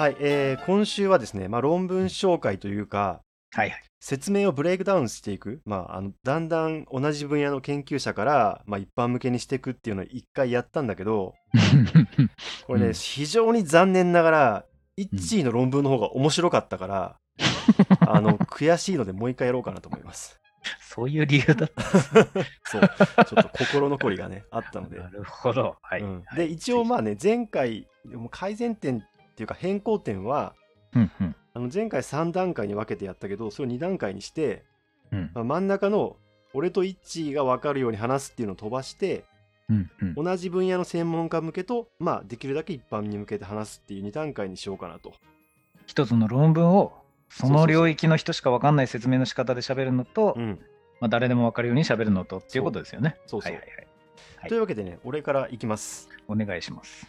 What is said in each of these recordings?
はい、えー今週はですね、まあ、論文紹介というか、はいはい。説明をブレイクダウンしていく、まあ、あのだんだん同じ分野の研究者から、まあ、一般向けにしていくっていうのを一回やったんだけど、これね、うん非常に残念ながら、イッチーの論文の方が面白かったから、あの悔しいのでもう一回やろうかなと思います。そういう理由だっ そう、ちょっと心残りがね、あったのでた。。なるほど。はい。うんはいで、一応まあね、前回、もう改善点っていうか変更点は、うんうんあの前回3段階に分けてやったけど、それを2段階にして、うんまあ、真ん中の俺とイッチーが分かるように話すっていうのを飛ばして、うんうん同じ分野の専門家向けと、まあ、できるだけ一般に向けて話すっていう2段階にしようかなと。一つの論文をそそうそうそうの領域の人しか分かんない説明の仕方で喋るのと、うん、まあ、誰でも分かるように喋るのとっていうことですよね。そうそうはいはいはい。はいというわけでね、俺からいきます。お願いします。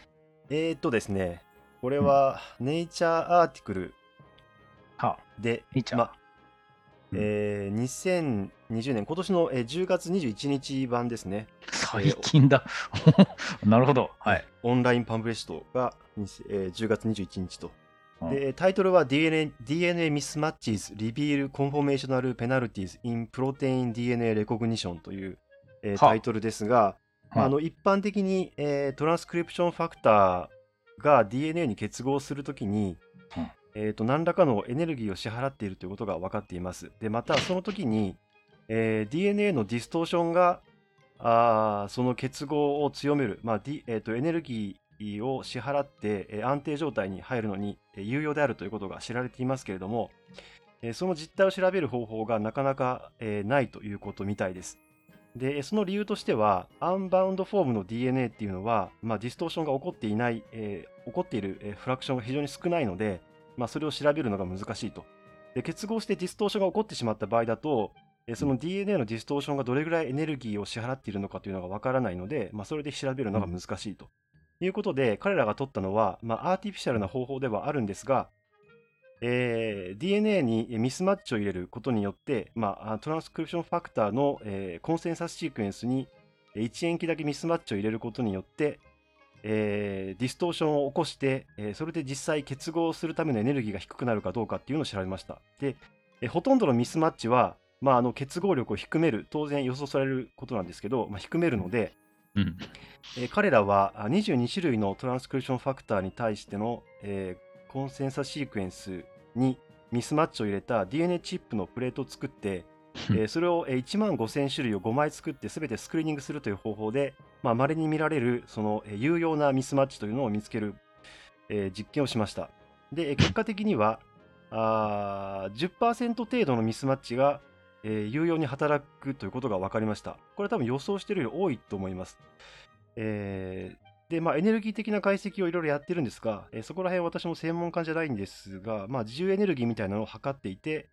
えー、っとですね、これは、ネイチャーアーティクルはあ、で、うんえー2020年、今年の、えー10月21日版ですね。最近だ。なるほど。はい。オンラインパンフレッシュが、えー10月21日と。うんでタイトルは DNA, DNA Mismatches Reveal Conformational Penalties in Protein DNA Recognition という、えーはあタイトルですが、はああの一般的に、えートランスクリプションファクターが DNA に結合するときに、うんえーと何らかのエネルギーを支払っているということが分かっています。でまたその時に、えー DNA のディストーションがあーその結合を強める、まあ D えー、とエネルギーを支払って、えー安定状態に入るのにえー有用であるということが知られていますけれども、えーその実態を調べる方法がなかなか、えーないということみたいです。で、その理由としては、 unbound form の DNA っていうのは、まあ、 distortion が起こっていない、えー起こっている、 fraction が非常に少ないので、まあ、それを調べるのが難しいと。で結合して distortion が起こってしまった場合だと、その DNA の distortion がどれぐらいエネルギーを支払っているのかというのがわからないので、まあ、それで調べるのが難しいと。いうことで、彼らが取ったのは、まあ、 artificial な方法ではあるんですが、えー DNA にミスマッチを入れることによって、まあ、トランスクリプションファクターの、えー consensus sequence に1塩基だけミスマッチを入れることによって、えー distortion を起こして、えーそれで実際結合するためのエネルギーが低くなるかどうかっていうのを調べました。で、えーほとんどのミスマッチは、まあ、あの結合力を低める、当然予想されることなんですけど、まあ、低めるので、うん。えー彼らはあ22種類のトランスクリプションファクターに対しての、えー consensus sequence にミスマッチを入れた DNA チップのプレートを作って、えーそれをえー1万5000種類を5枚作って全てスクリーニングするという方法で、まあ、稀に見られるその、えー有用なミスマッチというのを見つける、えー実験をしました。で、えー結果的にはあー10%程度のミスマッチが、えー有用に働くということが分かりました。これは多分予想しているより多いと思います。えーで、まあ、エネルギー的な解析をいろいろやってるんですが、えーそこら辺私も専門家じゃないんですが、まあ、自由エネルギーみたいなのを測っていて、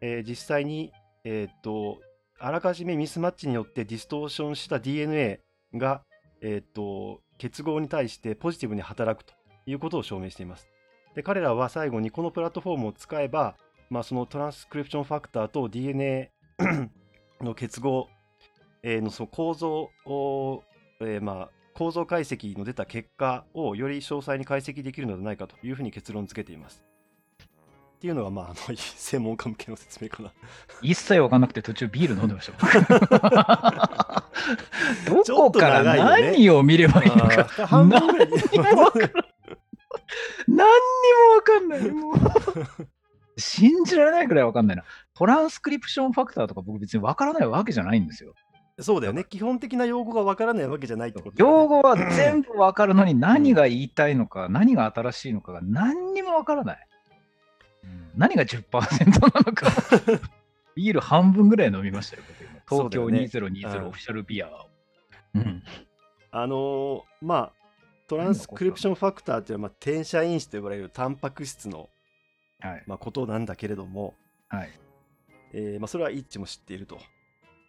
えー実際に、えーっと、あらかじめミスマッチによってディストーションした DNA が、えっと、結合に対してポジティブに働くということを証明しています。で、彼らは最後にこのプラットフォームを使えば、まあ、そのトランスクリプションファクターと DNA の結合、えーのその構造を、えーまあ、構造解析の出た結果をより詳細に解析できるのではないかというふうに結論付けています。っていうのが、まあ、あの 専門家向けの説明かな。一切分かんなくて途中ビール飲んでました。どこから何を見ればいいのか。半分ぐらい何にも分かんない。信じられないくらい分かんないな。トランスクリプションファクターとか僕別に分からないわけじゃないんですよ。そうだよね。基本的な用語がわからないわけじゃないってことね用語は全部分かるのに何が言いたいのか、何が新しいのかが何にも分からない。何が10%なのか。ビール半分ぐらい飲みましたよ、東京そうだよね2020うんオフィシャルビアを。うんあのーまあ、トランスクリプションファクターっていうのは、まあ、転写因子と呼ばれるタンパク質の、はい。まあ、ことなんだけれども、はい。えーまあ、それは一致も知っていると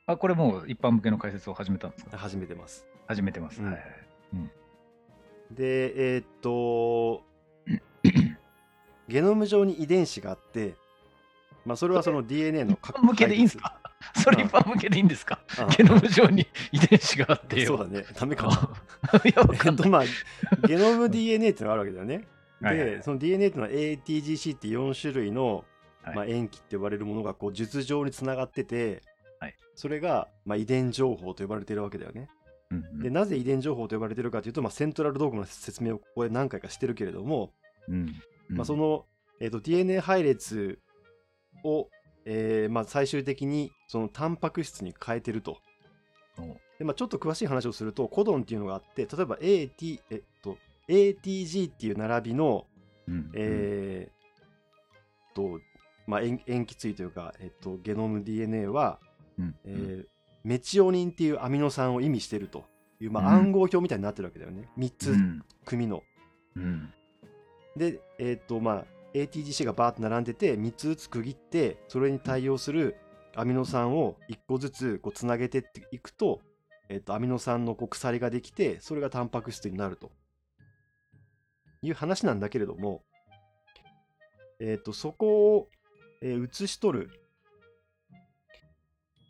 あ、これもう一般向けの解説を始めたんですか？始めてます。始めてます。うんはいはい。で、えーっと、ゲノム上に遺伝子があって、まあ、それはその DNA の 一般向けでいいんですか？それ一般向けでいいんですか？あゲノム上に遺伝子があってよ。そうだね、ダメかな。いや、わかんない。えっとまあ、ゲノム DNA ってのがあるわけだよね。はいはいはいでその DNA っていうのは ATGC って4種類の、はいまあ、塩基って呼ばれるものがこう術上につながってて、はいそれが、まあ、遺伝情報と呼ばれてるわけだよね。うんうんでなぜ遺伝情報と呼ばれてるかというと、まあ、セントラルドーグの説明をここで何回かしてるけれども、うんうんまあ、その、えー、と DNA 配列を、えーまあ、最終的にそのタンパク質に変えてると。おでまあ、ちょっと詳しい話をするとコドンっていうのがあって例えば AT、えっと、ATG っていう並びの、うんえーとまあ、塩塩基対というか、えっと、ゲノム DNA は、うんえーメチオニンっていうアミノ酸を意味してるという、まあ、うん。暗号表みたいになってるわけだよね。3つうん。組の。うん。で、えっとまあ、ATGC がバーッと並んでて3つずつ区切ってそれに対応するアミノ酸を1個ずつこうつなげてっていくと,、えっとアミノ酸のこう鎖ができてそれがタンパク質になると。いう話なんだけれども、えっとそこを、えー写し取る、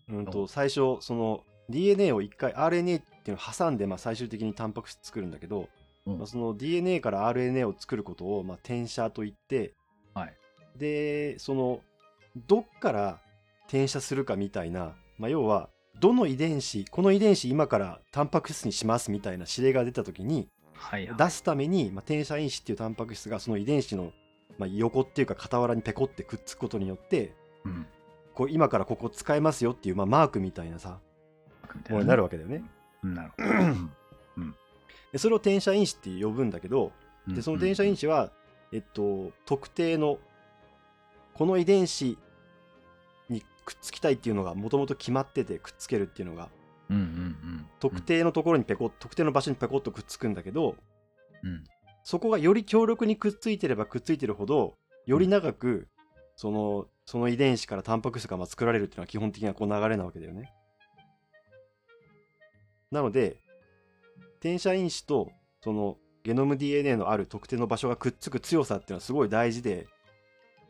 うん、と最初その DNA を1回 RNA っていうのを挟んで、まあ、最終的にタンパク質作るんだけど、うん。まあ、その DNA から RNA を作ることを、まあ、転写といって、はい。でそのどっから転写するかみたいな、まあ、要はどの遺伝子この遺伝子今からタンパク質にしますみたいな指令が出た時にはいはい。出すために、まあ、転写因子っていうタンパク質がその遺伝子の、まあ、横っていうか傍らにペコってくっつくことによってうんこう今からここ使えますよっていう、まあ、マークみたいなさものになるわけだよね。うんなるほど。でそれを転写因子って呼ぶんだけどうんでその転写因子は、えっと、特定のこの遺伝子にくっつきたいっていうのがもともと決まっててくっつけるっていうのがうんうんうん。特定のところにペコッ特定の場所にペコッとくっつくんだけどうん。そこがより強力にくっついてればくっついてるほどより長くそのその遺伝子からタンパク質がまあ作られるっていうのは基本的にはこう流れなわけだよね。なので転写因子とそのゲノム DNA のある特定の場所がくっつく強さっていうのはすごい大事で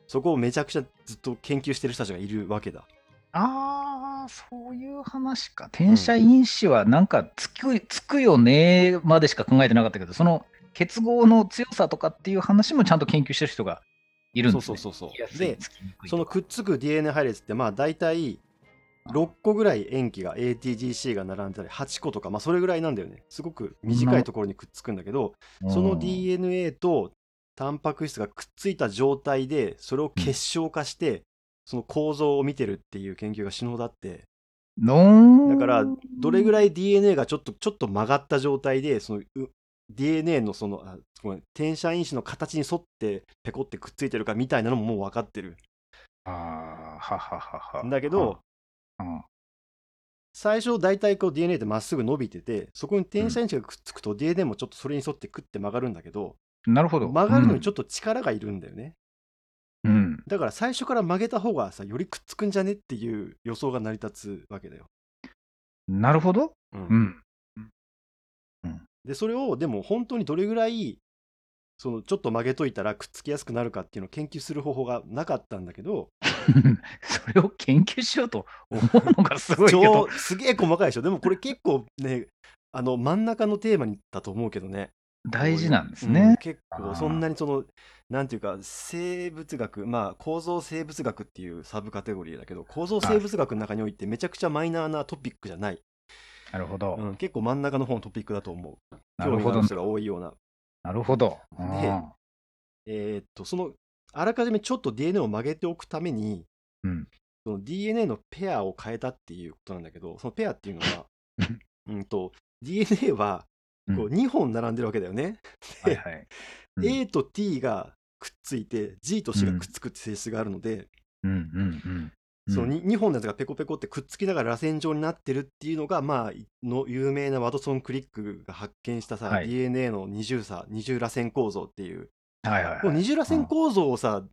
そこをめちゃくちゃずっと研究してる人たちがいるわけだ。ああ、そういう話か。転写因子はなんかつく、つくよねまでしか考えてなかったけど、その結合の強さとかっていう話もちゃんと研究してる人がいるんそうですね。そうそうそうつきやすいでそのくっつく DNA 配列ってまあ大体6個ぐらい塩基が ATGC が並んでたり8個とかまあそれぐらいなんだよね。すごく短いところにくっつくんだけどその DNA とタンパク質がくっついた状態でそれを結晶化してその構造を見てるっていう研究が死ぬほどあって。のだからどれぐいらい DNA がちょっとちょっと曲がった状態でそのう DNA のそのあごめん転写因子の形に沿ってペコってくっついてるかみたいなのももう分かってるああ、はははは。だけどうん、最初大体こう DNA ってまっすぐ伸びててそこに転写因子がくっつくと DNA もちょっとそれに沿ってクッて曲がるんだけどなるほど。曲がるのにちょっと力がいるんだよね、うん、うん。だから最初から曲げた方がさよりくっつくんじゃねっていう予想が成り立つわけだよ、なるほど。うんうん。でそれをでも本当にどれぐらいそのちょっと曲げといたらくっつきやすくなるかっていうのを研究する方法がなかったんだけど それを研究しようと思うのがすごいけど超。すげえ細かいでしょでもこれ結構ねあの真ん中のテーマにだと思うけどね大事なんですうんね。結構そんなにそのなんていうか生物学まあ構造生物学っていうサブカテゴリーだけど構造生物学の中においてめちゃくちゃマイナーなトピックじゃない、なるほど。うん、結構真ん中の方のトピックだと思うなるほど興味がある。人が多いようななるほど。でうんえーっとそのあらかじめちょっと DNA を曲げておくためにうん。その DNA のペアを変えたっていうことなんだけどそのペアっていうのはうんと DNA はこう2本並んでるわけだよね、はいはい。うん A と T がくっついて G と C がくっつくって性質があるので、うんうんうん。その 2, 本のやつがペコペコってくっつきながら螺旋状になってるっていうのがまあの有名なワトソン・クリックが発見したさ、はい。DNA の二重差二重螺旋構造っていう。はいはいはい。二重螺旋構造をさ、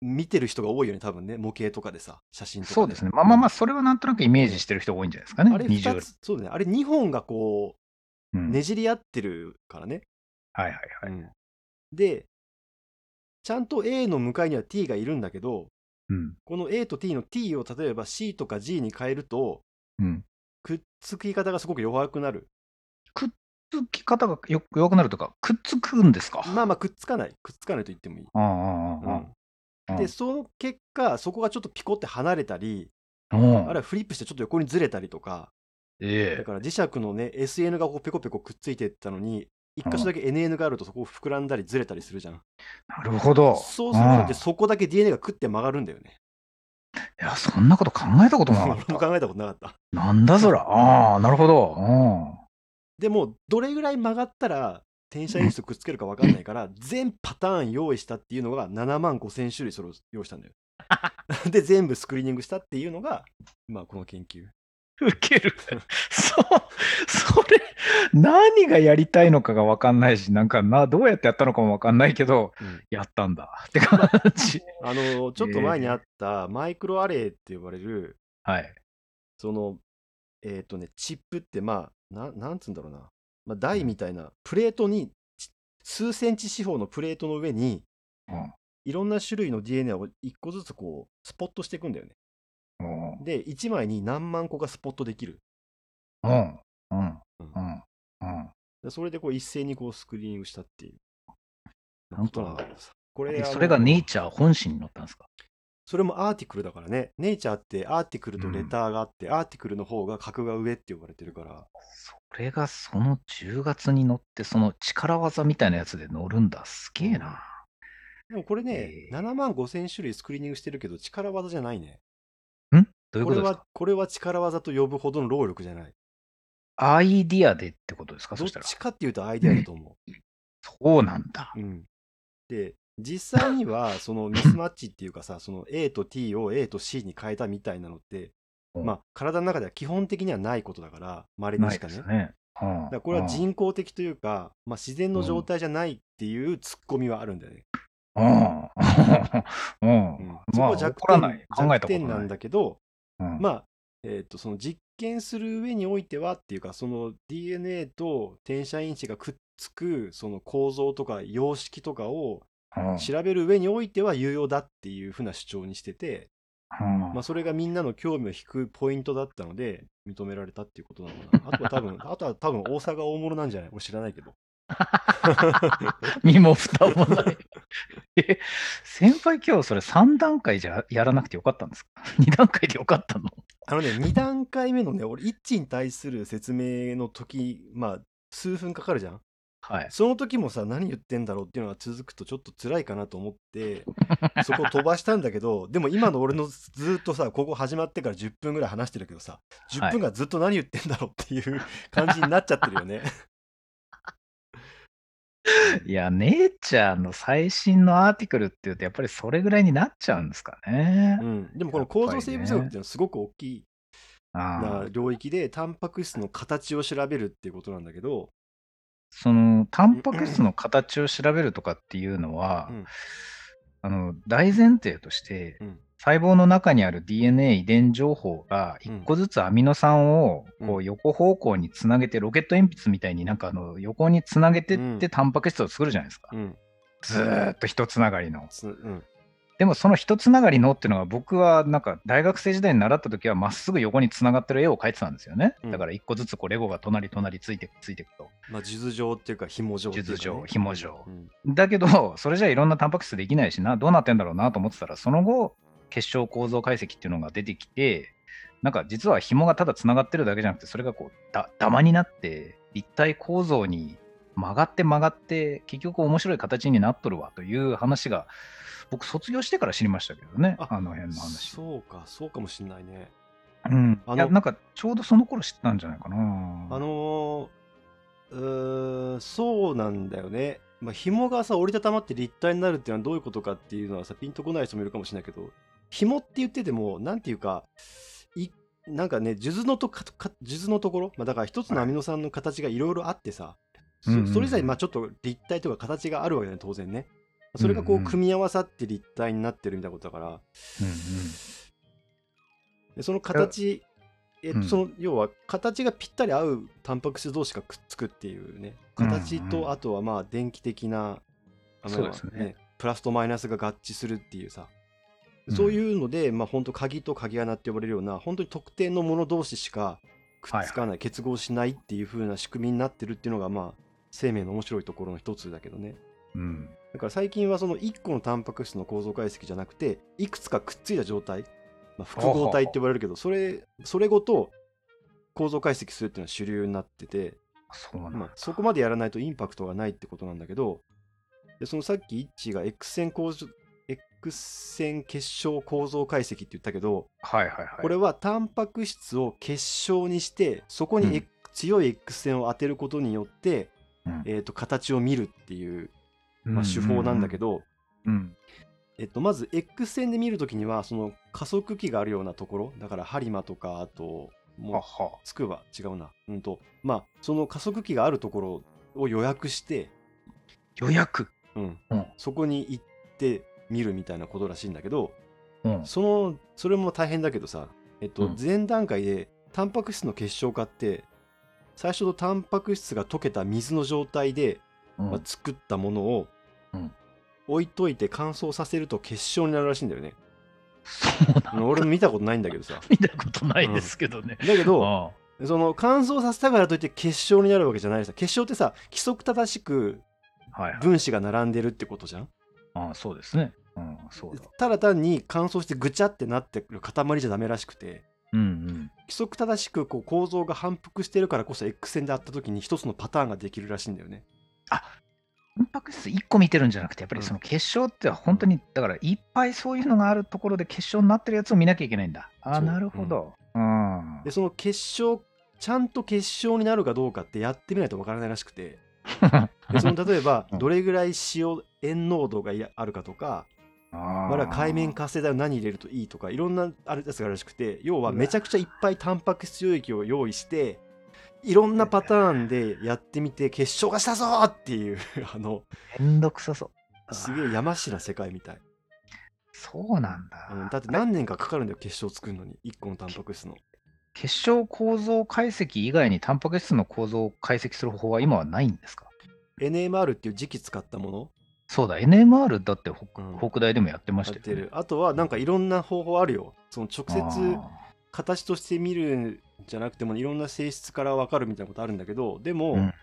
見てる人が多いよね多分ね模型とかでさ写真とかそうですね。まあまあまあ、それはなんとなくイメージしてる人が多いんじゃないですかね。あれ二重2つそうだね。あれ2本がこううん。ねじり合ってるからね、はいはいはい。うん。でちゃんと A の向かいには T がいるんだけどうん。この A と T の T を例えば C とか G に変えるとうん。くっつき方がすごく弱くなる。くっつき方がよ弱くなるとか、くっつくんですか？まあまあくっつかない。くっつかないと言ってもいい。でその結果そこがちょっとピコって離れたりうん、あるいはフリップしてちょっと横にずれたりとかええ。だから磁石のね SN がこうペコペコくっついてったのに一箇所だけ NN があるとそこを膨らんだりずれたりするじゃんなるほど。そうすることでんそこだけ DNA が食って曲がるんだよねいや、そんなこと考えたこともなか俺った。も考えたことなかったなんだそら。ああ、なるほど。うんでもどれぐらい曲がったら転写因子とくっつけるか分かんないから全パターン用意したっていうのが7万5000種類それを用意したんだよ で全部スクリーニングしたっていうのがまあこの研究ウケる。そう、それ、何がやりたいのかが分かんないし、なんかな、どうやってやったのかも分かんないけど、うん。やったんだ。って感じ。あのちょっと前にあったマイクロアレイって呼ばれるはい。そのえっ、とねチップってまあななんつうんだろうな、まあ、台みたいなプレートにち数センチ四方のプレートの上にうん。いろんな種類の DNA を1個ずつこうスポットしていくんだよね。うんで1枚に何万個がスポットできるうん。うん。うんうん。それでこう一斉にこうスクリーニングしたっていうなんとなこれそれがネイチャー本誌に載ったんですか？それもアーティクルだからねネイチャーってアーティクルとレターがあって、アーティクルの方が格が上って呼ばれてるからそれがその10月に載って、その力技みたいなやつで乗るんだ。すげえな。でもこれね、えー7万5千種類スクリーニングしてるけど力技じゃないねんどういうこれことですか？はこれは力技と呼ぶほどの労力じゃないアイディアでってことですか？どっそしたら。ちかっていうとアイデアだと思そうなんだ。う、うん、で 実際にはそのミスマッチっていうかさその A と T を A と C に変えたみたいなのって、うんまあ体の中では基本的にはないことだから稀にないしかねですね。うんだからこれは人工的というか、まあ、自然の状態じゃないっていうツッコミはあるんだよね。うん。うん。うんまそこあ、は弱怒らない点。考えたこと弱点なんない。だけど、うんまあ、えー、とその実験する上においてはっていうかその DNA と転写因子がくっつくその構造とか様式とかをうん調べる上においては有用だっていうふうな主張にしてて、うんまあ、それがみんなの興味を引くポイントだったので認められたっていうことなのかな。あとは多分 あとは多分大阪大物なんじゃない？俺知らないけど。身も蓋もない。え、先輩今日それ3段階じゃやらなくてよかったんですか ?2 段階でよかったの？あのね、2段階目のね、俺、一致に対する説明の時、まあ、数分かかるじゃん？はい。その時もさ、何言ってんだろうっていうのが続くとちょっと辛いかなと思って、そこを飛ばしたんだけど、でも今の俺のずっとさ、ここ始まってから10分ぐらい話してるけどさ、10分がずっと何言ってんだろうっていう感じになっちゃってるよね。いや、ネイチャーの最新のアーティクルっていうと、やっぱりそれぐらいになっちゃうんですかね。う。ん。でもこの構造生物学っていうのはすごく大きい。あなあ領域で、タンパク質の形を調べるっていうことなんだけど、その、タンパク質の形を調べるとかっていうのは、うん。あの、大前提として、うん細胞の中にある DNA 遺伝情報がうん1個ずつアミノ酸をこうう横方向につなげて、ロケット鉛筆みたいになんかあの横につなげてっうんてタンパク質を作るじゃないですか。うん。ずーっと一つながりの。つうん。でもその一つながりのっていうのが僕はなんか大学生時代に習った時はまっすぐ横につながってる絵を描いてたんですよね。うんだから一個ずつこうレゴが隣隣ついてくついてくと。まあ、数珠状っていうか、紐状っていうか、ね。数珠状紐状うんだけど、それじゃいろんなタンパク質できないしな、どうなってんだろうなと思ってたら、その後、結晶構造解析っていうのが出てきて、なんか実は紐がただつながってるだけじゃなくて、それがこうだダマになって、立体構造に曲がって曲がって、結局面白い形になっとるわという話が、僕卒業してから知りましたけどね、ああの辺の話。そうか、そうかもしんないね。うん、あのいやなんかちょうどその頃知ったんじゃないかな。あのー、うーんそうなんだよね。まあ、紐がさ、折りたたまって立体になるっていうのはどういうことかっていうのはさ、ピンとこない人もいるかもしれないけど、紐って言ってても、なんていうか、いなんかね、数珠のとかか数珠のところ、まあ、だから一つのアミノ酸の形がいろいろあってさ、そそれぞれまあちょっと立体とか形があるわけだね、当然ね。それがこう組み合わさって立体になってるみたいなことだから、うんうん。でその形、えっとうん。その要は形がぴったり合うタンパク質同士がくっつくっていうね形とあとはまあ電気的なプラスとマイナスが合致するっていうさ。うんそういうので、まあ本当鍵と鍵穴って呼ばれるような本当に特定のもの同士しかくっつかない、結合しないっていう風な仕組みになってるっていうのがまあ生命の面白いところの一つだけどねうん。だから最近はその1個のタンパク質の構造解析じゃなくていくつかくっついた状態、まあ、複合体って呼ばれるけどそれそれごと構造解析するっていうのは主流になってて、そ。まあ、そこまでやらないとインパクトがないってことなんだけどでそのさっきイッチが X 線構線結晶構造解析って言ったけどはいはいはい。これはタンパク質を結晶にしてそこに、うん強い X 線を当てることによって、うんえー、と形を見るっていう、まあ、うん手法なんだけど、うん。えっと、まず X 線で見るときにはその加速器があるようなところだから播磨とかあともう。つくば違うなうんとまあその加速器があるところを予約して、予約？うんうん。そこに行って見るみたいなことらしいんだけどうん。そのそれも大変だけどさ、えっとうん前段階でタンパク質の結晶化って最初のタンパク質が溶けた水の状態で、うんまあ、作ったものをうん置いといて乾燥させると結晶になるらしいんだよね。そうなんだ。俺も見たことないんだけどさ。見たことないですけどね。だけど、あその乾燥させたからといって結晶になるわけじゃないさ。結晶ってさ、規則正しく。分子が並んでるってことじゃん。ああそうですね。うん、そうだ。ただ単に乾燥してぐちゃってなってる塊じゃダメらしくて、うんうん。規則正しくこう構造が反復してるからこそ X 線であった時に一つのパターンができるらしいんだよね。タンパク質1個見てるんじゃなくて、やっぱりその結晶って本当に、だからいっぱいそういうのがあるところで結晶になってるやつを見なきゃいけないんだ。あなるほど。うん。で、その結晶、ちゃんと結晶になるかどうかってやってみないとわからないらしくて、でその 例えばうん。どれぐらい塩塩濃度がいやあるかとか、あまだ海面活性剤を何入れるといいとかいろんなあるやつがあるらしくて要はめちゃくちゃいっぱいタンパク質溶液を用意していろんなパターンでやってみて結晶がしたぞーっていう あのめんどくさそう。すげえ山しな世界みたい、そうなんだ。うん、だって何年かかかるんだよ結晶作るのに。1個のタンパク質の。結晶構造解析以外にタンパク質の構造を解析する方法は今はないんですか？NMR っていう磁気使ったもの？そうだ、NMR だって北,、うん。北大でもやってまやってしたよね。る。あとはなんかいろんな方法あるよ。その直接あ形として見るんじゃなくてもいろんな性質から分かるみたいなことあるんだけどでも、ーうん。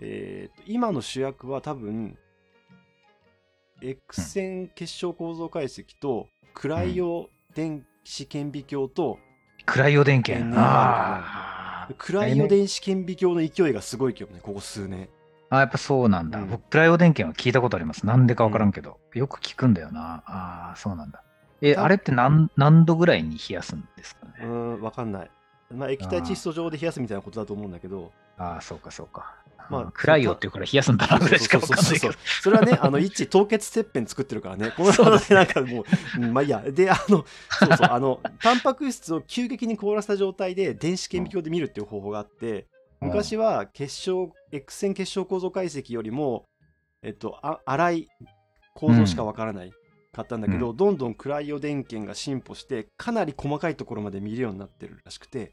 えーと今の主役は多分 X 線結晶構造解析とクライオ電子顕微鏡とクライオ電源。NMR あー。クライオ電子顕微鏡の勢いがすごいけどねここ数年あ、やっぱそうなんだ。うん僕、クライオ電源は聞いたことあります。なんでかわからんけど。よく聞くんだよな。ああ、そうなんだ。え、たあれって何何度ぐらいに冷やすんですかね？うーん分かんないまあ液体窒素状で冷やすみたいなことだと思うんだけどああ、そうかそうか。まあまあ、クライオっていうから冷やすんだなぐらいしかわかんないけど。それはね、あの、一凍結切片作ってるからね。こ のそうでなんかもう、うんまあいいや。で、あの、そうそう、あの、タンパク質を急激に凍らせた状態で電子顕微鏡で見るっていう方法があって、昔は結晶、X 線結晶構造解析よりも、えっと、あ粗い構造しかわからないかったんだけど、どんどんクライオ電源が進歩して、かなり細かいところまで見るようになってるらしくて、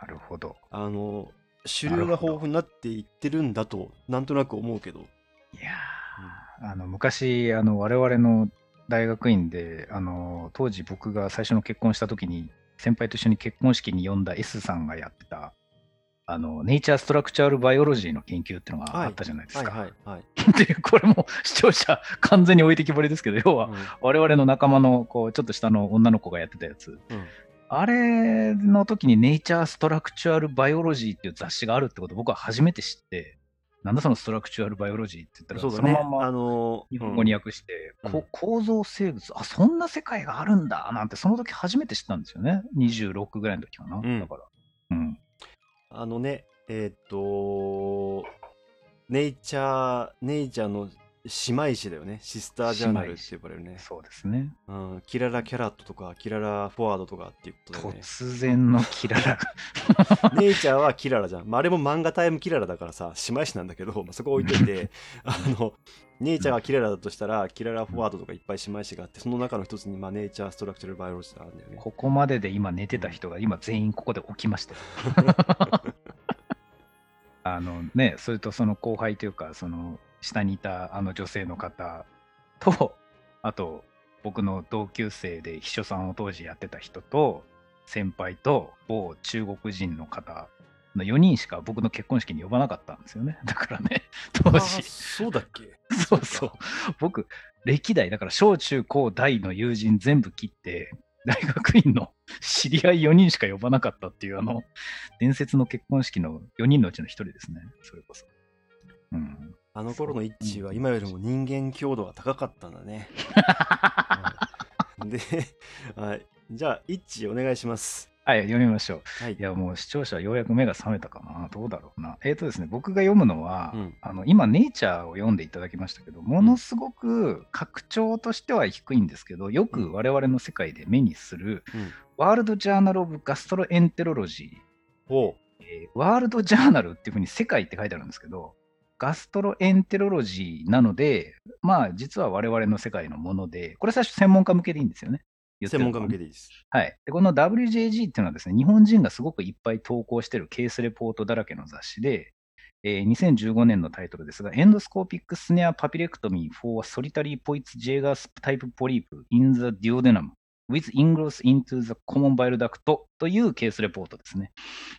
なるほど。あの、主流が豊富になっていってるんだと、なんとなく思うけど。いやーあの昔あの我々の大学院であの当時僕が最初の結婚した時に先輩と一緒に結婚式に呼んだ S さんがやってたあのネイチャーストラクチャールバイオロジーの研究っていうのがあったじゃないですか。はいはいはい。でこれも視聴者 完全に置いてきぼりですけど要はうん我々の仲間のこうちょっと下の女の子がやってたやつうんあれの時にネイチャーストラクチュアルバイオロジーっていう雑誌があるってことを僕は初めて知ってなんだそのストラクチュアルバイオロジーって言ったらそね。そのままあのー日本語に訳して、うんこ構造生物、あ、そんな世界があるんだなんて、その時初めて知ったんですよね。26ぐらいの時かな。んだから。うん。あのね、えーっと、ネイチャー、ネイチャーの姉妹誌だよね。シスタージャーナルって呼ばれるね。そうですね。うん、キララキャラットとか、キララフォワードとかっていうことだよね。突然のキララ。ネイチャーはキララじゃん。まあ、あれも漫画タイムキララだからさ、姉妹誌なんだけど、まあ、そこ置いといて、あの、ネイチャーがキララだとしたら、キララフォワードとかいっぱい姉妹誌があって、その中の一つに、まあ、ネイチャーストラクチャルバイオロジーがあるんだよね。ここまでで今寝てた人が今全員ここで起きましたよ。あのね、それとその後輩というか、その下にいたあの女性の方と、あと僕の同級生で秘書さんを当時やってた人と、先輩と某中国人の方4人しか僕の結婚式に呼ばなかったんですよね。だからね、当時。そうだっけ？そうそう。僕、歴代、だから小中高大の友人全部切って、大学院の知り合い4人しか呼ばなかったっていう、あの、伝説の結婚式の4人のうちの1人ですね。それこそ。うん。あの頃のイッチは今よりも人間強度が高かったんだね。は いで、はい、じゃあ、イッチお願いします。はい、読みましょう。はいい。や、もう視聴者はようやく目が覚めたかな。どうだろうな。えっ、とですね、僕が読むのは、うんあの今、ネイチャーを読んでいただきましたけど、ものすごく拡張としては低いんですけど、よく我々の世界で目にする、うんワールド・ジャーナル・オブ・ガストロエンテロロジー。おうえー World Journal っていうふうに世界って書いてあるんですけど、 Gastroenterology なので、まあ、実は我々の世界のもので、これ最初専門家向けでいいんですよね。専門家向けでいいです。はい。で、この WJG っていうのはですね、日本人がすごくいっぱい投稿してるケースレポートだらけの雑誌で、えー2015年のタイトルですが、 Endoscopic snare papillectomy for solitary Peutz-Jeghers type polyp in the duodenum with ingress into the common bile duct というケースレポートですね。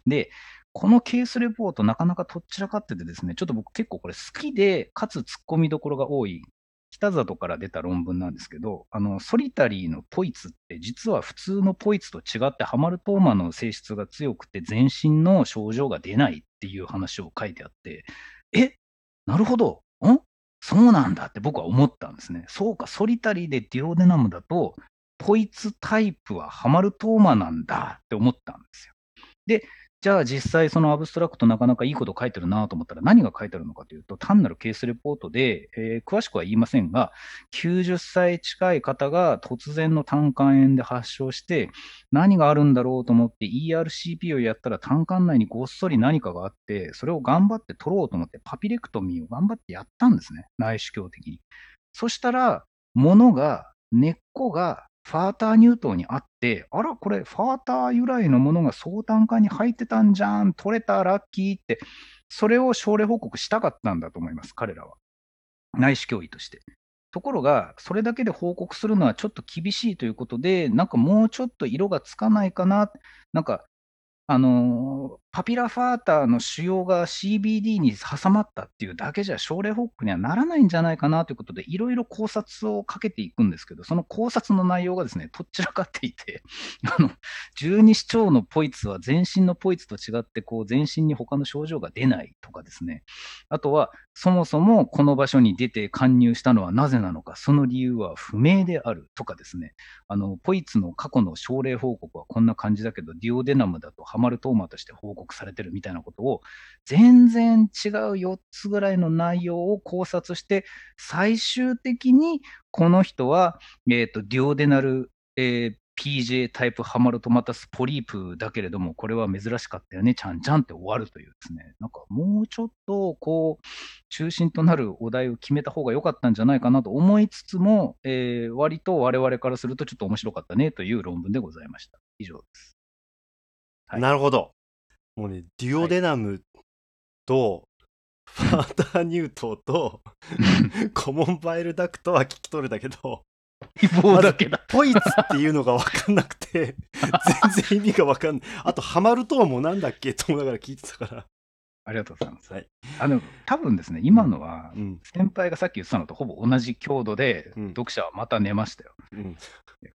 で、このケースレポートなかなかとっちらかっててですね、ちょっと僕結構これ好きで、かつ突っ込みどころが多い北里から出た論文なんですけど、あの、ソリタリーのポイツって実は普通のポイツと違ってハマルトーマの性質が強くて全身の症状が出ないっていう話を書いてあって、え？なるほど。ん？そうなんだって僕は思ったんですね。そうか、ソリタリーでデュオデナムだと、ポイツタイプはハマルトーマなんだって思ったんですよ。で、じゃあ実際そのアブストラクトなかなかいいこと書いてるなと思ったら何が書いてあるのかというと単なるケースレポートで、えー詳しくは言いませんが90歳近い方が突然の胆管炎で発症して何があるんだろうと思って ERCP をやったら胆管内にごっそり何かがあってそれを頑張って取ろうと思ってパピレクトミーを頑張ってやったんですね。内視鏡的に。そしたら物が根っこがファーター乳頭にあって、あら、これ、ファーター由来のものが相単管に入ってたんじゃん、取れた、ラッキーって、それを症例報告したかったんだと思います、彼らは。内視鏡医として。ところが、それだけで報告するのはちょっと厳しいということで、なんかもうちょっと色がつかないかな、なんか、あのパピラファーターの腫瘍が CBD に挟まったっていうだけじゃ症例報告にはならないんじゃないかなということで、いろいろ考察をかけていくんですけど、その考察の内容がですね、とっちらかっていて、あの、十二指腸のポイツは全身のポイツと違って、こう、全身に他の症状が出ないとかですね。あとは、そもそもこの場所に出て勧入したのはなぜなのか、その理由は不明であるとかですね。あの、ポイツの過去の症例報告はこんな感じだけど、デュオデナムだとハマルトーマとして報告告されてるみたいなことを、全然違う4つぐらいの内容を考察して、最終的にこの人は、えっ、と、デュオデナル、えー PJ タイプハマルトマタスポリープだけれども、これは珍しかったよね、ちゃんちゃんって終わるというですね、なんかもうちょっと、こう、中心となるお題を決めた方が良かったんじゃないかなと思いつつも、えー割と我々からするとちょっと面白かったねという論文でございました。以上です。はいなるほど。もうね、デュオデナムと、ファーターニュートと、コモンバイルダクトは聞き取れたけど、だけだ。ポイツっていうのが分かんなくて、全然意味が分かんない。あと、ハマるとはもうなんだっけと思いながら聞いてたから。ありがとうございます。はいあの多分ですね、今のは、うん。先輩がさっき言ってたのとほぼ同じ強度で、うん読者はまた寝ましたよ。うん。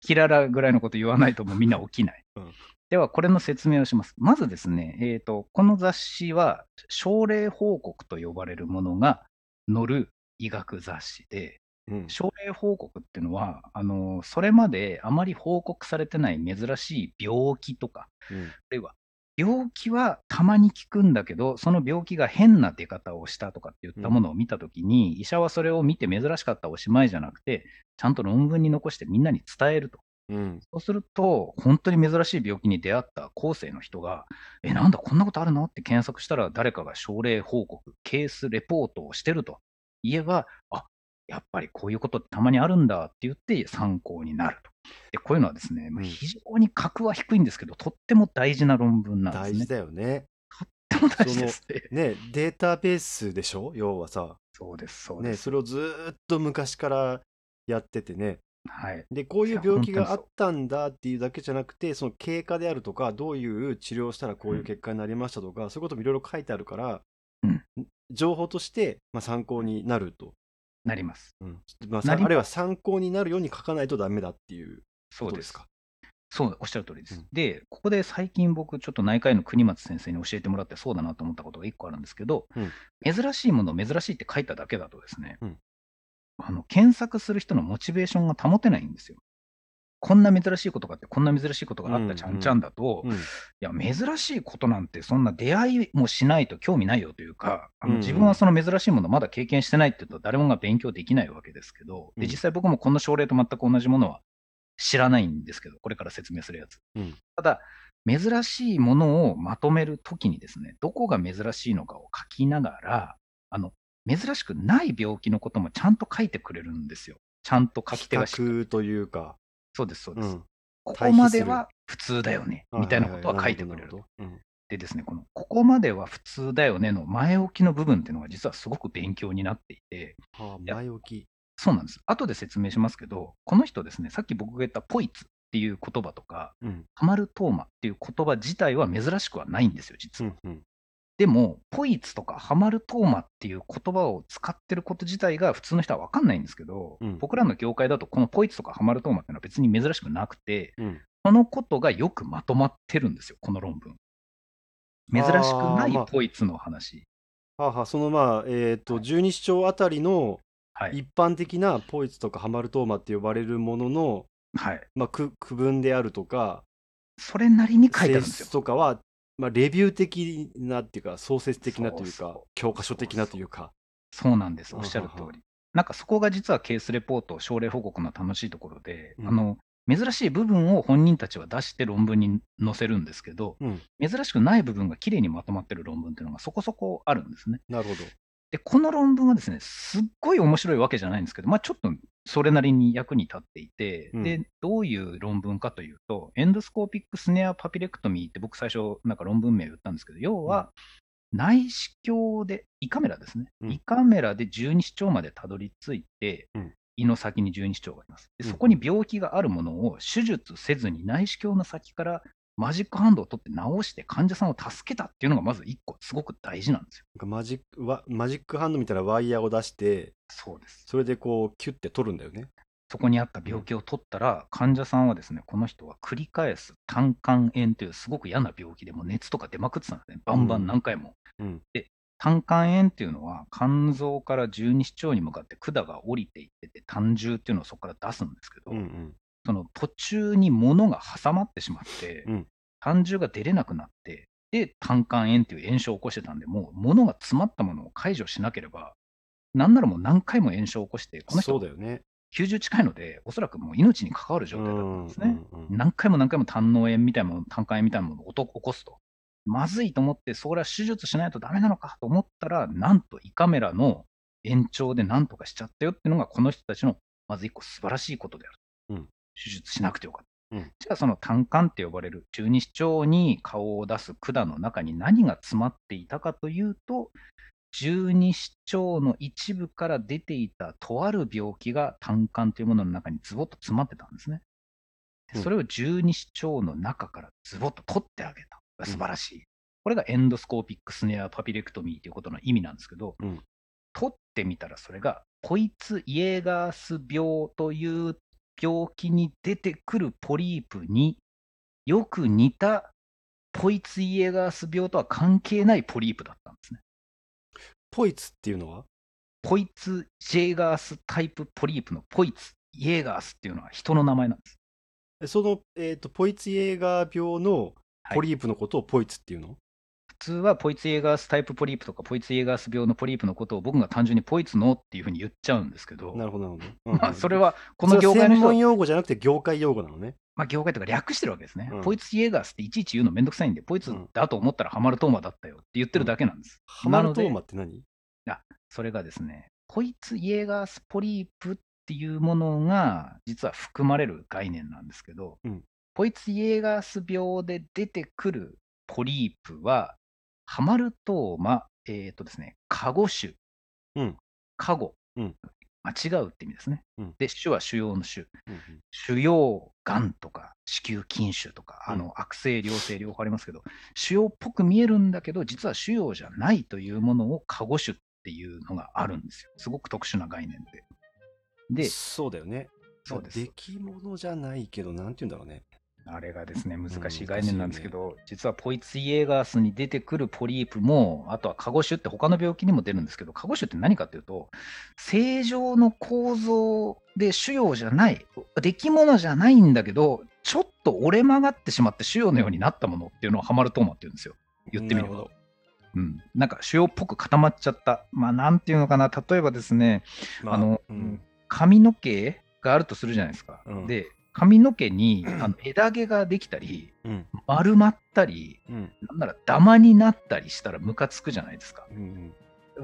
キララぐらいのこと言わないともうみんな起きない。うんでは、これの説明をします。まずですね、えーと、この雑誌は、症例報告と呼ばれるものが載る医学雑誌で、うん。症例報告っていうのは、あのそれまであまり報告されてない珍しい病気とか、うん。あるいは病気はたまに聞くんだけど、その病気が変な出方をしたとかっていったものを見たときに、医者はそれを見て珍しかったおしまいじゃなくて、ちゃんと論文に残してみんなに伝えると。うん。そうすると、本当に珍しい病気に出会った後世の人が、え、なんだ、こんなことあるの？って検索したら、誰かが症例報告、ケースレポートをしてると言えば、あやっぱりこういうことってたまにあるんだって言って参考になると。でこういうのはですね、ま非常に格は低いんですけど、とっても大事な論文なんですね。大事だよね。とっても大事ですね。ね、データベースでしょ？要はさ。そうです、そうでね、す。それをずーっと昔からやっててね。はい。で、こういう病気があったんだっていうだけじゃなくて、その経過であるとか、どういう治療をしたらこういう結果になりましたとか、そういうこともいろいろ書いてあるから、うん情報として、まあ、参考になると。なります。うんまあ、あるいは参考になるように書かないとダメだっていうそうでことですす。か？そう、おっしゃる通りです。うんで、ここで最近僕、ちょっと内科医の国松先生に教えてもらってそうだなと思ったことが一個あるんですけど、珍しいものを珍しいって書いただけだとですね、うんあの検索する人のモチベーションが保てないんですよ。こんな珍しいことがあって、こんな珍しいことがあったちゃんちゃんだと、うん。いや、珍しいことなんて、そんな出会いもしないと興味ないよというか、あうんうん。の自分はその珍しいものまだ経験してないって言うと、誰もが勉強できないわけですけど、うん。で実際僕もこの症例と全く同じものは知らないんですけど、これから説明するやつ。うん。ただ、珍しいものをまとめるときにですね、どこが珍しいのかを書きながら、あの珍しくない病気のこともちゃんと書いてくれるんですよ。ちゃんと書き手がし比較というか、そうです、そうです。うん、ここまでは普通だよね、はいみたいなことは書いてくれる。なほどなるほどでですね、この、ここまでは普通だよねの前置きの部分っていうのが実はすごく勉強になっていて、うんはあ、や前置き。そうなんです。後で説明しますけど、この人ですね、さっき僕が言ったポイツっていう言葉とか、うんハマルトーマっていう言葉自体は珍しくはないんですよ、実は。うんうんでも、ポイツとかハマルトーマっていう言葉を使ってること自体が普通の人は分かんないんですけど、うん僕らの業界だとこのポイツとかハマルトーマっていうのは別に珍しくなくて、うんこのことがよくまとまってるんですよ、この論文。珍しくなあーまあいポイツの話。はあはあ、そのまあ、えっ、と、十二指腸あたりのはい。一般的なポイツとかハマルトーマって呼ばれるものの、はい。まあ、区区分であるとか、それなりに書いてあるんです性よ質。とかは、まあ、レビュー的なっていうか、創設的なというか、教科書的なというか。そうなんです。うんおっしゃる通り。なんかそこが実はケースレポート、症例報告の楽しいところで、うんあの、珍しい部分を本人たちは出して論文に載せるんですけど、うん、珍しくない部分がきれいにまとまってる論文っていうのがそこそこあるんですね。なるほど。で、この論文はですね、すっごい面白いわけじゃないんですけど、まあちょっとそれなりに役に立っていて、うん。で、どういう論文かというと、 endoscopic snare papillectomy って僕最初なんか論文名言ったんですけど、要は内視鏡で、胃カメラですね。うん。胃カメラで十二指腸までたどり着いて、うん。胃の先に十二指腸があります。でうん。そこに病気があるものを手術せずに内視鏡の先からマジックハンドを取って治して患者さんを助けたっていうのがまず一個すごく大事なんですよ。なんかマジックワマジックハンドみたいなワイヤーを出して、そうです。それでこう、キュッて取るんだよね。そこにあった病気を取ったら、患者さんはですね、この人は繰り返す胆管炎というすごく嫌な病気でもう熱とか出まくってたんですね。バンバン何回も。うん。胆管炎っていうのは、肝臓から十二指腸に向かって管が降りていってて、胆汁っていうのをそこから出すんですけど、うんうん。その途中に物が挟まってしまって、うん胆汁が出れなくなって、で、胆管炎っていう炎症を起こしてたんで、もう物が詰まったものを解除しなければ、なんならもう何回も炎症を起こして、この人そうだよね。90近いので、おそらくもう命に関わる状態だったんですね。うんうんうん何回も何回も胆嚢炎みたいなもの、胆管炎みたいなものを起こすと。まずいと思って、それは手術しないとダメなのかと思ったら、なんと胃カメラの延長で何とかしちゃったよっていうのが、この人たちのまず一個素晴らしいことである。うん手術しなくてよかった。うんじゃあ、その胆管って呼ばれる十二指腸に顔を出す管の中に何が詰まっていたかというと、十二指腸の一部から出ていたとある病気が胆管というものの中にズボッと詰まってたんですね。でうんそれを十二指腸の中からズボッと取ってあげた。素晴らしい。これが endoscopic snare papillectomy ということの意味なんですけど、うん取ってみたらそれがポイツイエーガース病という病気に出てくるポリープによく似たポイツイエーガース病とは関係ないポリープだったんですね。ポイツっていうのは？ポイツ・ジェーガースタイプポリープのポイツ・イエーガースっていうのは人の名前なんです。えその、えー、とポイツイエーガー病のはいポリープのことをポイツっていうの、普通はポイツ・イエーガースタイプポリープとかポイツ・イエーガース病のポリープのことを僕が単純にポイツのっていうふうに言っちゃうんですけど、なるほど、なるほど。うんうんまあ、それはこの業界の専門用語じゃなくて業界用語なのね。まあ、業界とか略してるわけですね。うんポイツ・イエーガースっていちいち言うのめんどくさいんで、ポイツだと思ったらハマルトーマだったよって言ってるだけなんです。ハマルトーマって何？それがですね、ポイツ・イエーガースポリープっていうものが実は含まれる概念なんですけど、うんポイツ・イエーガース病で出てくるポリープは、ハマルトーマ、えっ、とですね、カゴ種、うんカゴ、うん間違うって意味ですね。うんで、種は腫瘍の種。うん腫瘍がんとか子宮筋腫とか、あうんの悪性、良性両方ありますけど、腫瘍っぽく見えるんだけど、実は腫瘍じゃないというものをカゴ種っていうのがあるんですよ。すごく特殊な概念で。で、そうだよね。そうです出来物じゃないけど、なんて言うんだろうね。あれがですね、難しいうん概念なんですけど、実はポイツイエーガースに出てくるポリープも、あとはカゴ種って他の病気にも出るんですけど、カゴ種って何かっていうと、正常の構造で腫瘍じゃない、出来物じゃないんだけど、ちょっと折れ曲がってしまって腫瘍のようになったものっていうのをハマルトーマって言うんですよ。言ってみれば。うん、なんか腫瘍っぽく固まっちゃった。まあ、なんていうのかな、例えばですね、まあのうん髪の毛があるとするじゃないですか。うんで、髪の毛にあの枝毛ができたり、うん丸まったり、うんなんならダマになったりしたらムカつくじゃないですか。うん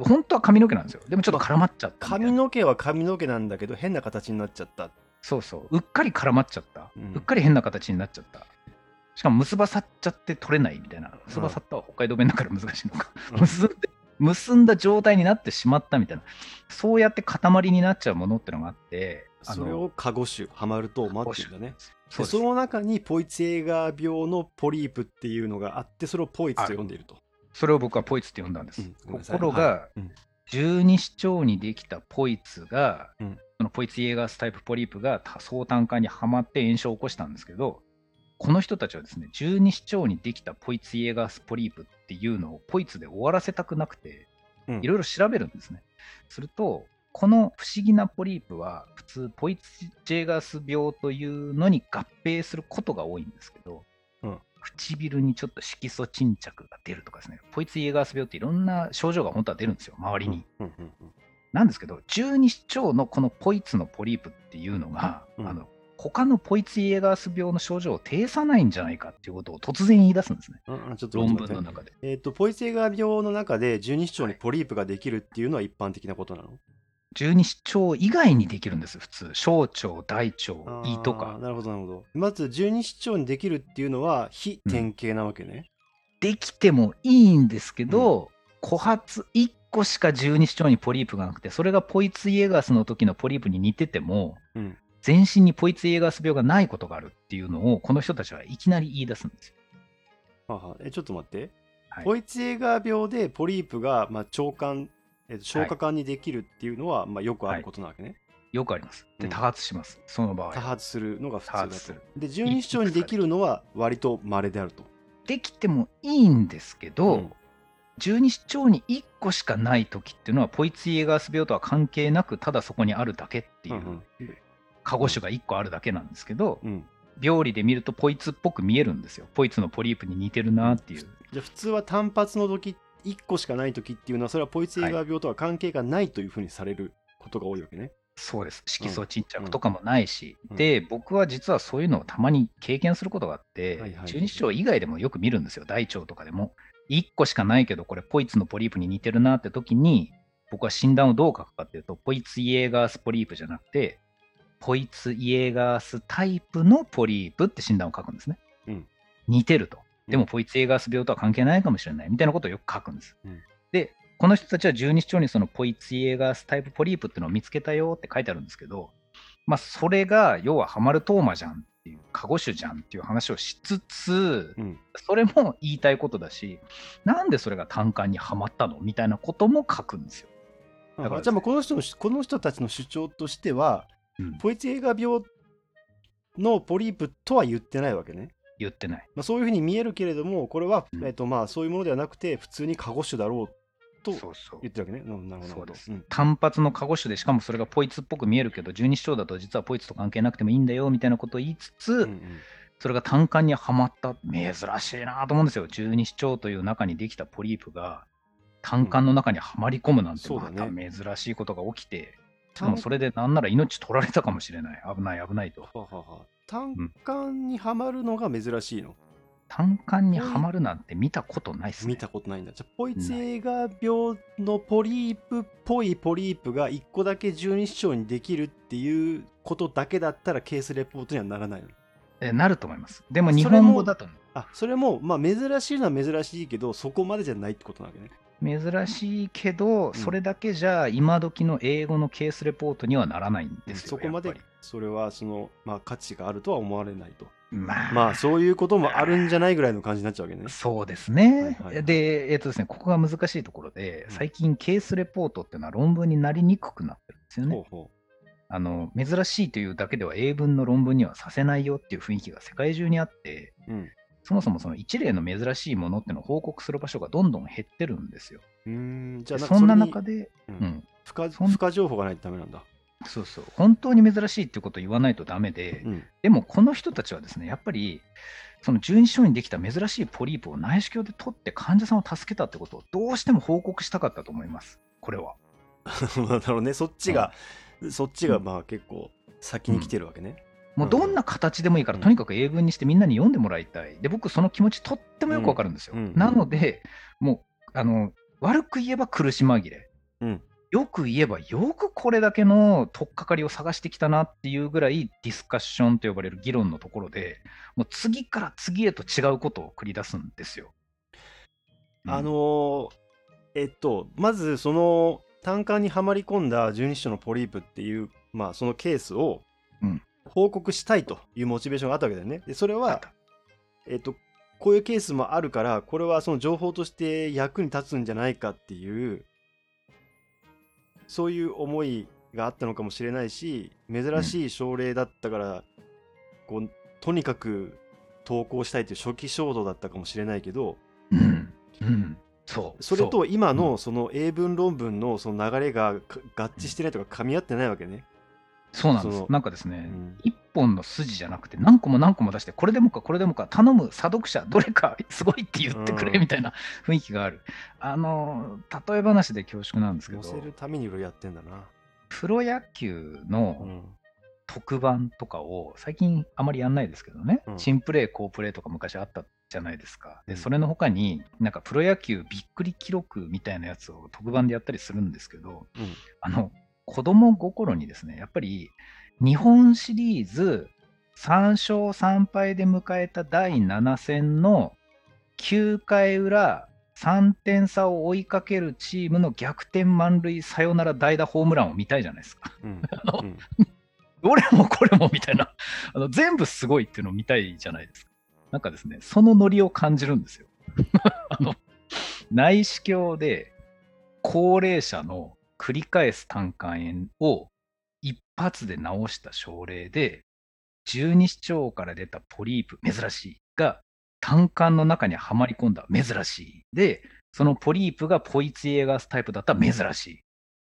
本当は髪の毛なんですよ。でもちょっと絡まっちゃった。髪の毛は髪の毛なんだけど、変な形になっちゃった。そうそう。うっかり絡まっちゃった。うんうっかり変な形になっちゃった。しかも結ばさっちゃって取れないみたいな。結ばさったは北海道弁だから難しいのか。うん結んで結んだ状態になってしまったみたいな。そうやって塊になっちゃうものってのがあって、それをカゴ種、ハマると待ってだね。そその中にポイツエーガー病のポリープっていうのがあって、それをポイツと呼んでいると。それを僕はポイツって呼んだんです。うんところが、はいうん十二指腸にできたポイツが、うんそのポイツイエーガースタイプポリープが多層単管にはまって炎症を起こしたんですけど、この人たちはですね、十二指腸にできたポイツイエーガースポリープっていうのをポイツで終わらせたくなくて、うんいろいろ調べるんですね。すると、この不思議なポリープは、普通、ポイツジェーガース病というのに合併することが多いんですけど、うん。唇にちょっと色素沈着が出るとかですね、ポイツイエーガース病っていろんな症状が本当は出るんですよ、周りに。うんうんうんなんですけど、十二指腸のこのポイツのポリープっていうのが、うん。あの他のポイツイエーガース病の症状を呈さないんじゃないかっていうことを突然言い出すんですね、うんうんちょっと論文の中で。えっ、と、ポイツエーガー病の中で十二指腸にポリープができるっていうのは一般的なことなの？十二指腸以外にできるんです、普通。小腸、大腸、胃とか。なるほど、なるほど。まず、十二指腸にできるっていうのは非典型なわけね。できてもいいんですけど、枯発1個しか十二指腸にポリープがなくて、それがポイツイエガースの時のポリープに似てても、うん全身にポイツイエガース病がないことがあるっていうのを、この人たちはいきなり言い出すんですよ。はあはあえ、ちょっと待って。はいポイツエーガー病でポリープが、まあ、腸管、えっと消化管にできるっていうのは、まあ、よくあることなわけね。よくあります。で、うん多発します。その場合多。発するのが普通だとする。で、十二指腸にできるのは割と稀であると。できてもいいんですけど、うん十二指腸に1個しかない時っていうのは、ポイツイエガース病とは関係なく、ただそこにあるだけっていうう、んカゴ種が1個あるだけなんですけど、うんうん病理で見るとポイツっぽく見えるんですよ。ポイツのポリープに似てるなっていう。じゃあ普通は単発の時1個しかない時っていうのはそれはポイツエーガー病とは関係がないというふうにされることが多いわけね。そうです。色素沈着とかもないし、うんで、僕は実はそういうのをたまに経験することがあって、はいはい十二指腸以外でもよく見るんですよ。大腸とかでも。1個しかないけど、これポイツのポリープに似てるなって時に、僕は診断をどう書くかっていうと、ポイツイエーガースポリープじゃなくて、ポイツイエーガースタイプのポリープって診断を書くんですね。うん似てると。でも、うんポイツイエーガース病とは関係ないかもしれないみたいなことをよく書くんです。うんで、この人たちは十二指腸にそのポイツイエーガースタイプポリープっていうのを見つけたよって書いてあるんですけど、まあ、それが要はハマるトーマじゃんっていう、カゴ種じゃんっていう話をしつつ、うんそれも言いたいことだし、なんでそれが単管にはまったのみたいなことも書くんですよ。だからじゃあもうこの人のこの人たちの主張としては、うんポイツエーガー病のポリープとは言ってないわけね。言ってない。まあ、そういうふうに見えるけれども、これは、うんえっとまあ、そういうものではなくて、普通にカゴ種だろうとそうそう言。ってるわけね。うんなるほど。そうですん単発のカゴ種で、しかもそれがポイツっぽく見えるけど、十二指腸だと実はポイツと関係なくてもいいんだよみたいなことを言いつつ、うんうんそれが単管にはまった、珍しいなと思うんですよ。十二指腸という中にできたポリープが単管の中にはまり込むなんて、そうだまねた珍しいことが起きて、しかもそれでなんなら命取られたかもしれない。危ない危ないと。ははは単管にはまるのが珍しいの？単管にはまるなんて見たことないっすね。見たことないんだ。じゃあポイツエーガー病のポリープっぽいポリープが1個だけ十二指腸にできるっていうことだけだったらケースレポートにはならないの？えなると思います。でも日それも本語だと、あ、それも、まあ珍しいのは珍しいけど、そこまでじゃないってことなわけね。珍しいけど、それだけじゃ今時の英語のケースレポートにはならないんですよ。そこまでそれはその、まあ、価値があるとは思われないと。まあ、まあそういうこともあるんじゃないぐらいの感じになっちゃうわけね。そうですね。はいはいで、えっ、とですね、ここが難しいところで、うん最近ケースレポートっていうのは論文になりにくくなってるんですよね。ほうほあの珍しいというだけでは英文の論文にはさせないよっていう雰囲気が世界中にあって、う。うん。そもそもその一例の珍しいものっていうのを報告する場所がどんどん減ってるんですよ。うーんじゃあでそんな中で、ううんん、付加付加情報がないとダメなんだ。そうそう、本当に珍しいっていうことを言わないとダメで、うん。でもこの人たちはですね、やっぱり、その十二指腸にできた珍しいポリープを内視鏡で取って患者さんを助けたってことをどうしても報告したかったと思います、これは。なるほどね。そっちが、そっちがまあ結構先に来てるわけね。もうどんな形でもいいから、うんとにかく英文にしてみんなに読んでもらいたい。で、僕、その気持ちとってもよくわかるんですよ。なので、もう、あの、悪く言えば苦し紛れ。うんよく言えば、よくこれだけの取っかかりを探してきたなっていうぐらい、ディスカッションと呼ばれる議論のところで、もう次から次へと違うことを繰り出すんですよ。うんあのーえっと、まずその単管にはまり込んだ十二指腸のポリープっていう、まあそのケースをうん報告したいというモチベーションがあったわけだよね。で、それは、えっと、こういうケースもあるから、これはその情報として役に立つんじゃないかっていう、そういう思いがあったのかもしれないし、珍しい症例だったから、こう、とにかく投稿したいという初期衝動だったかもしれないけど、うん。うん。そう。それと今うのその英文論文のその流れがか合致してないとか噛み合ってないわけね。そうなんです。なんかですね、うん一本の筋じゃなくて何個も何個も出して、これでもか、これでもか、頼む、査読者、どれかすごいって言ってくれうんみたいな雰囲気がある。あの、例え話で恐縮なんですけど載、せるためにいろいろやってんだな。プロ野球うのん。特番とかを最近あまりやんないですけどね、うん新プレー、好プレーとか昔あったじゃないですか。で、うんそれの他に、なんかプロ野球びっくり記録みたいなやつを特番でやったりするんですけど、うん。あの、子供心にですね、やっぱり日本シリーズ3勝3敗で迎えた第7戦の9回裏、3点差を追いかけるチームの逆転満塁サヨナラ代打ホームランを見たいじゃないですか。うん。のうんどれもこれもみたいな、あの全部すごいっていうのを見たいじゃないですか。なんかですね、そのノリを感じるんですよ。あの内視鏡で高齢者の繰り返す胆管炎を一発で治した症例で、十二指腸から出たポリープ、珍しいが、胆管の中にはまり込んだ珍しい。で、そのポリープがポイツイエガースタイプだった珍しい。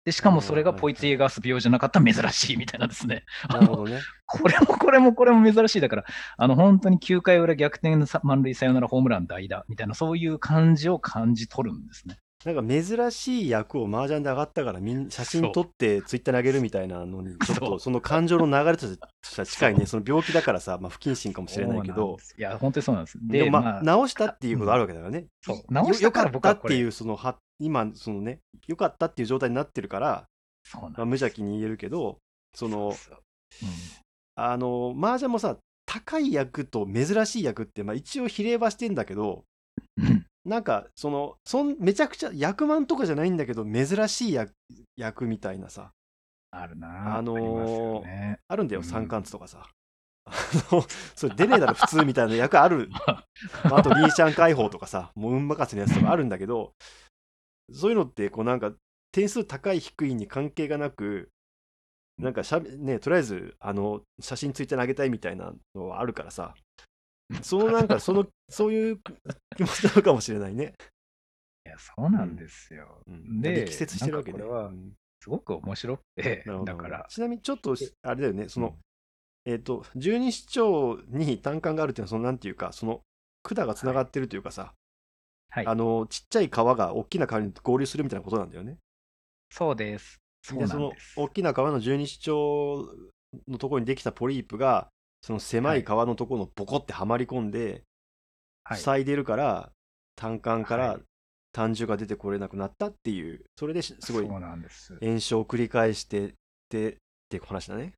で、しかもそれがポイツイエガース病じゃなかった珍しいみたいなですね。なるほどね。これもこれもこれも珍しい。だから、あの、本当に9回裏逆転さ満塁サヨナラホームラン代打みたいな、そういう感じを感じ取るんですね。なんか珍しい役を麻雀で上がったからみん写真撮ってツイッターに上げるみたいなのにちょっとその感情の流れとしては近いねその病気だからさ、まあ、不謹慎かもしれないけど。いや、本当にそうなんです。でもまあ直したっていうことあるわけだよね。そう。よ直したからよかったって僕はこれ。いうそのは今そのねよかったっていう状態になってるから、まあ、無邪気に言えるけどそのそうん。あの麻雀もさ高い役と珍しい役って、まあ、一応比例はしてんだけどうんなんかそのそんめちゃくちゃ役満とかじゃないんだけど珍しい役役みたいなさあるなあのーありますよね。あるんだよ、うん三冠とかさ。あのそれ出ねえだろ普通みたいな役ある、まあ、あとリーシャン解放とかさもう運任せのやつとかあるんだけどそういうのってこうなんか点数高い低いに関係がなくなんかしゃべねとりあえずあの写真ついてあげたいみたいなのはあるからさそのなんかそのそういう気持ちなのかもしれないね。いや、そうなんですよ。うん、で力説してるわけね。なんかこれはうんすごく面白くて、なるほどだから、ちなみにちょっとしあれだよねその、うんえっ、と十二指腸に胆管があるっていうのはそのなんていうかその管がつながってるというかさ、はいあ、のちっちゃい皮が大きな皮に合流するみたいなことなんだよね。そうです。そうでその。大きな皮の十二指腸のところにできたポリープがその狭い皮のところのボコってはまり込んで、はい、塞いでるから胆管かはらい胆汁が出てこれなくなったっていうそれですごいそうなんです。炎症を繰り返してってっていう話だね。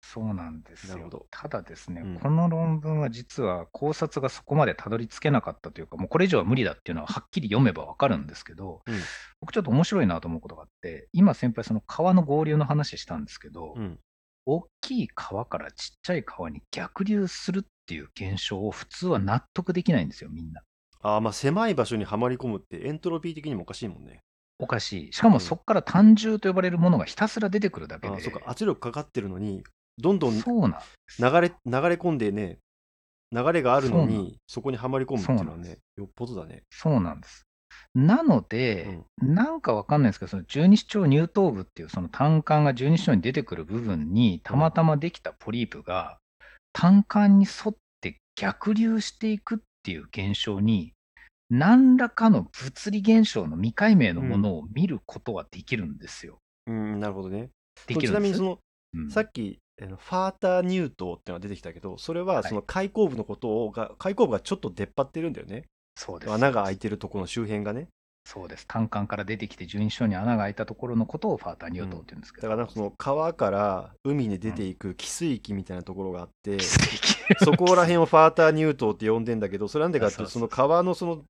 そうなんですよなるほど。ただですね、うんこの論文は実は考察がそこまでたどり着けなかったというか、もうこれ以上は無理だっていうのははっきり読めばわかるんですけど、うん僕ちょっと面白いなと思うことがあって、今先輩その川の合流の話したんですけど、うん。大きい川からちっちゃい川に逆流するっていう現象を普通は納得できないんですよ、みんな。ああ、まあ狭い場所にはまり込むってエントロピー的にもおかしいもんね。おかしい。しかもそこから単重と呼ばれるものがひたすら出てくるだけで。ああ、そうか。圧力かかってるのに、どんどん流そうなんです。れ、流れ込んでね、流れがあるのに、そこにはまり込むっていうのはね、よっぽどだね。そうなんです。なので、なんかわかんないですけど、その十二指腸乳頭部っていうその胆管が十二指腸に出てくる部分にたまたまできたポリープが胆管に沿って逆流していくっていう現象に何らかの物理現象の未解明のものを見ることはできるんですよ。うん、なるほどね。できるちなみにその、うんさっき、ファーター乳頭っていうのが出てきたけど、それははいその開口部のことをが、開口部がちょっと出っ張ってるんだよね。そうです。穴が開いてるところの周辺がね。そうです。胆管から出てきて十二指腸に穴が開いたところのことをファーター乳頭って言うんですけど。だからその川から海に出ていく汽水域みたいなところがあって、奇跡そこら辺をファーター乳頭って呼んでんだけど、それなんでかっていうと、その川のその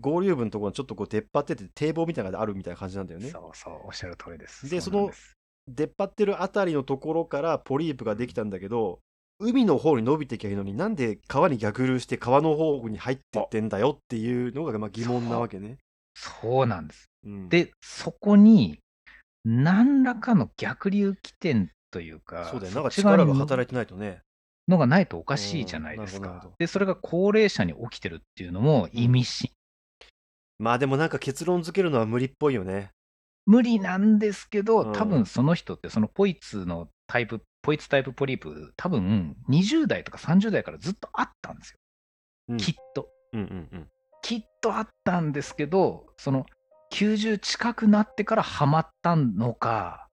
合流部のところがちょっとこう出っ張ってて堤防みたいなのがあるみたいな感じなんだよね。そうそう、おっしゃる通りです。でそうなんです出っ張ってるあたりのところからポリープができたんだけど、海の方に伸びてきゃいいのになんで川に逆流して川の方に入ってってんだよっていうのがまあ疑問なわけね。そうなんです。うん、で、そこに、何らかの逆流起点というか、そうだよ。なんか力が働いてないとね。のがないとおかしいじゃないです。かで、それが高齢者に起きてるっていうのも意味深。まあでもなんか結論付けるのは無理っぽいよね。無理なんですけど、うん多分その人って、そのポイツのタイプ、ポイツタイプポリープ、多分20代とか30代からずっとあったんですよ。うん、きっと。うんうんうん。きっとあったんですけど、その90近くなってからハマったのか、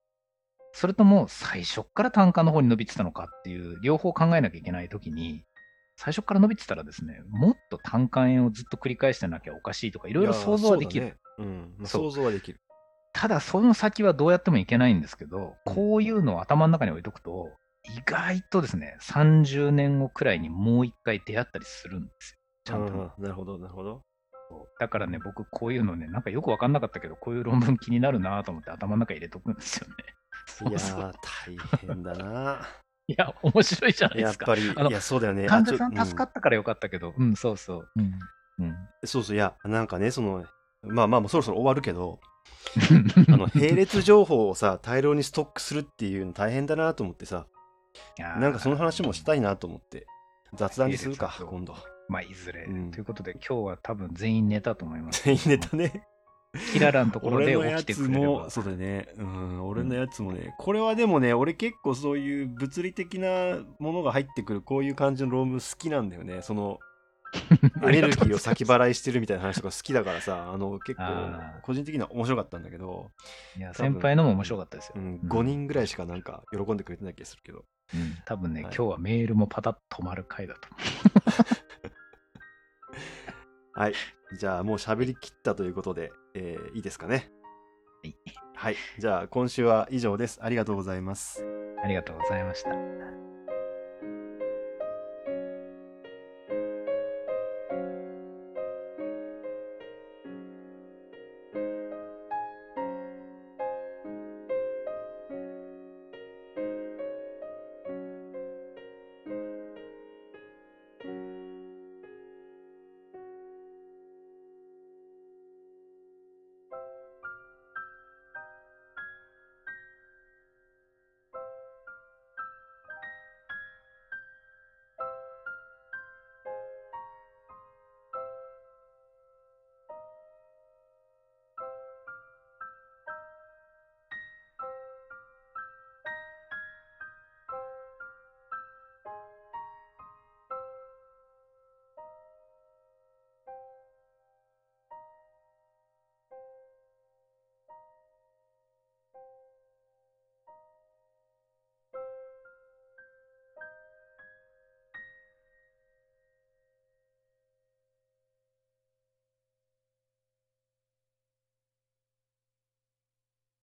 それとも最初から単価の方に伸びてたのかっていう、両方考えなきゃいけないときに、最初から伸びてたらですね、もっと単管炎をずっと繰り返してなきゃおかしいとか、いろいろ想像はできる。想像はできる。ただ、その先はどうやってもいけないんですけど、うんこういうのを頭の中に置いとくと、意外とですね、30年後くらいにもう一回出会ったりするんですよ。ちゃんとなるほど、なるほど。だからね、僕、こういうのね、なんかよくわかんなかったけど、こういう論文気になるなと思って頭の中入れとくんですよね。い やそうそうー、大変だな。いや、面白いじゃないですか。やっぱり、いや、そうだよね。患者さん助かったからよかったけど、うん、そうそう。うん。うん。そうそう、いや、なんかね、その、まあまあ、もうそろそろ終わるけど、あの、並列情報をさ、大量にストックするっていうの大変だなと思ってさ、なんかその話もしたいなと思って、雑談にするか、今度。まあ、いずれ、うんということで、今日は多分全員寝たと思います。全員ネタね。キララのところで俺のや起きてつくれればも、そうだね。うん、俺のやつもね、これはでもね、俺結構そういう物理的なものが入ってくる、こういう感じの論文好きなんだよね。その、エネルギーを先払いしてるみたいな話とか好きだからさ、あの、結構個人的には面白かったんだけど、いや、先輩のも面白かったですよ。うん、うん5人ぐらいしかなんか喜んでくれてない気がするけど。うん多分ね、はい今日はメールもパタッと止まる回だと思 はい。じゃあもう喋りきったということで、えーいいですかね？はい。はい。じゃあ今週は以上です。ありがとうございます。う。ありがとうございました。